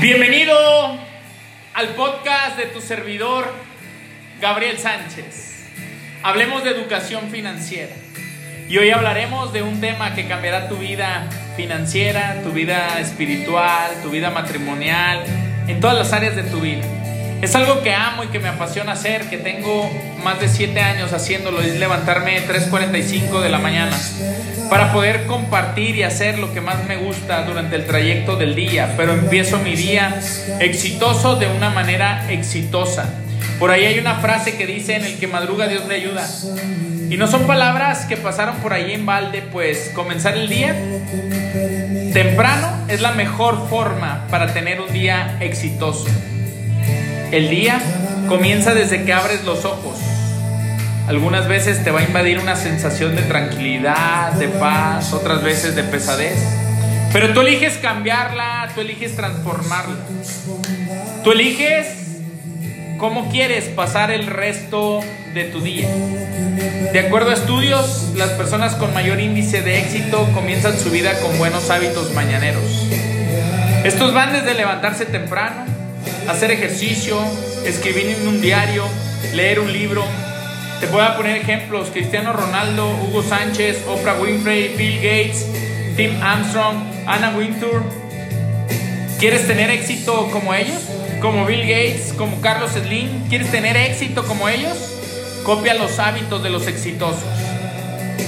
Bienvenido al podcast de tu servidor, Gabriel Sánchez. Hablemos de educación financiera. Y hoy hablaremos de un tema que cambiará tu vida financiera, tu vida espiritual, tu vida matrimonial, en todas las áreas de tu vida. Es algo que amo y que me apasiona hacer, que tengo más de 7 años haciéndolo, es levantarme 3.45 de la mañana para poder compartir y hacer lo que más me gusta durante el trayecto del día, pero empiezo mi día exitoso de una manera exitosa. Por ahí hay una frase que dice, en el que madruga Dios le ayuda. Y no son palabras que pasaron por ahí en balde, pues comenzar el día temprano es la mejor forma para tener un día exitoso. El día comienza desde que abres los ojos. Algunas veces te va a invadir una sensación de tranquilidad, de paz, otras veces de pesadez. Pero tú eliges cambiarla, tú eliges transformarla. Tú eliges cómo quieres pasar el resto de tu día. De acuerdo a estudios, las personas con mayor índice de éxito comienzan su vida con buenos hábitos mañaneros. Estos van desde levantarse temprano, hacer ejercicio, escribir en un diario, leer un libro. Te voy a poner ejemplos, Cristiano Ronaldo, Hugo Sánchez, Oprah Winfrey, Bill Gates, Tim Armstrong, Anna Wintour. ¿Quieres tener éxito como ellos? Como Bill Gates, como Carlos Slim. ¿Quieres tener éxito como ellos? Copia los hábitos de los exitosos.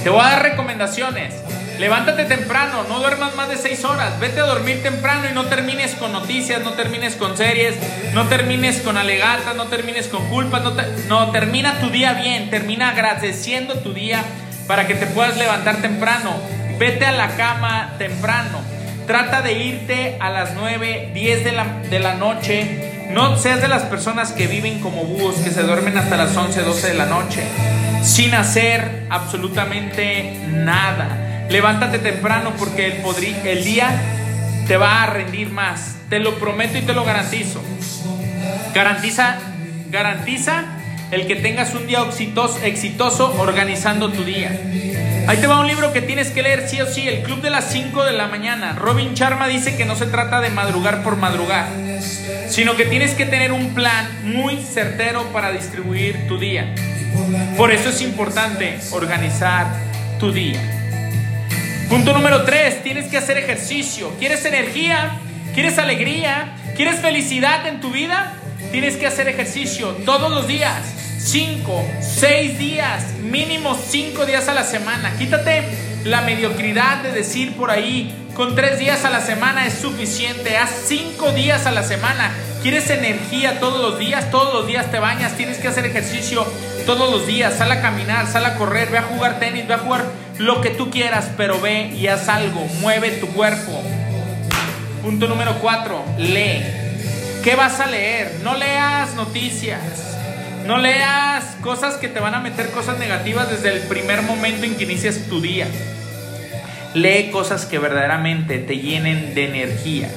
Te voy a dar recomendaciones. Levántate temprano, no duermas más de 6 horas, vete a dormir temprano y no termines con noticias, no termines con series, no termines con alegatas, no termines con culpas, no, no termina tu día bien, termina agradeciendo tu día para que te puedas levantar temprano. Vete a la cama temprano. Trata de irte a las 9, 10 de la, de la noche. No seas de las personas que viven como búhos, que se duermen hasta las 11, 12 de la noche, sin hacer absolutamente nada. Levántate temprano porque el, día te va a rendir más. Te lo prometo y te lo garantizo. Garantiza, garantiza el que tengas un día exitoso, exitoso organizando tu día. Ahí te va un libro que tienes que leer sí o sí, El Club de las 5 de la mañana. Robin Sharma dice que no se trata de madrugar por madrugar, sino que tienes que tener un plan muy certero para distribuir tu día. Por eso es importante organizar tu día. Punto número tres, tienes que hacer ejercicio. ¿Quieres energía? ¿Quieres alegría? ¿Quieres felicidad en tu vida? Tienes que hacer ejercicio todos los días. Cinco, seis días, mínimo cinco días a la semana. Quítate la mediocridad de decir por ahí, con tres días a la semana es suficiente. Haz cinco días a la semana. ¿Quieres energía todos los días? Todos los días te bañas, tienes que hacer ejercicio todos los días. Sal a caminar, sal a correr, ve a jugar tenis, ve a jugar lo que tú quieras, pero ve y haz algo, mueve tu cuerpo. Punto número cuatro, lee. ¿Qué vas a leer? No leas noticias. No leas cosas que te van a meter cosas negativas desde el primer momento en que inicias tu día. Lee cosas que verdaderamente te llenen de energía.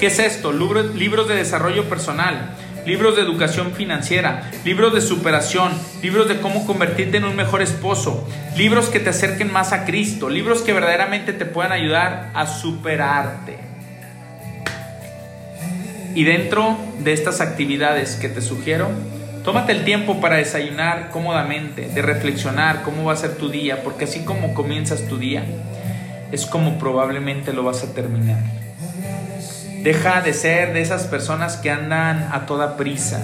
¿Qué es esto? Libros de desarrollo personal, libros de educación financiera, libros de superación, libros de cómo convertirte en un mejor esposo, libros que te acerquen más a Cristo, libros que verdaderamente te puedan ayudar a superarte. Y dentro de estas actividades que te sugiero, tómate el tiempo para desayunar cómodamente, de reflexionar cómo va a ser tu día, porque así como comienzas tu día, es como probablemente lo vas a terminar. Deja de ser de esas personas que andan a toda prisa.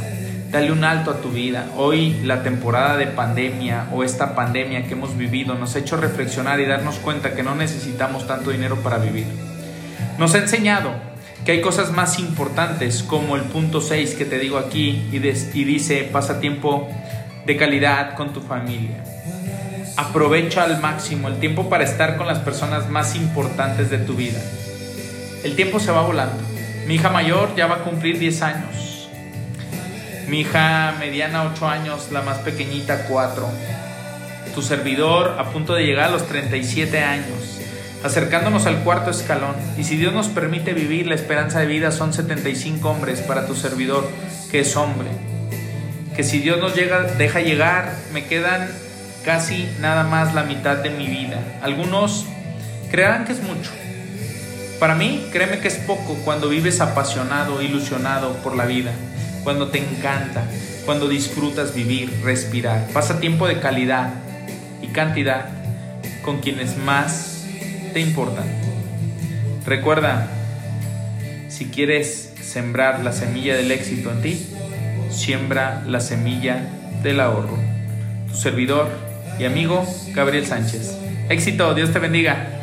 Dale un alto a tu vida. Hoy la temporada de pandemia o esta pandemia que hemos vivido nos ha hecho reflexionar y darnos cuenta que no necesitamos tanto dinero para vivir. Nos ha enseñado que hay cosas más importantes como el punto 6 que te digo aquí y, y dice pasa tiempo de calidad con tu familia. Aprovecha al máximo el tiempo para estar con las personas más importantes de tu vida. El tiempo se va volando. Mi hija mayor ya va a cumplir 10 años. Mi hija mediana 8 años, la más pequeñita 4. Tu servidor a punto de llegar a los 37 años, acercándonos al cuarto escalón. Y si Dios nos permite vivir, la esperanza de vida son 75 hombres para tu servidor, que es hombre. Que si Dios nos llega, deja llegar, me quedan casi nada más la mitad de mi vida. Algunos creerán que es mucho, Para mí, créeme que es poco cuando vives apasionado, ilusionado por la vida, cuando te encanta, cuando disfrutas vivir, respirar. Pasa tiempo de calidad y cantidad con quienes más te importan. Recuerda, si quieres sembrar la semilla del éxito en ti, siembra la semilla del ahorro. Tu servidor y amigo Gabriel Sánchez. Éxito, Dios te bendiga.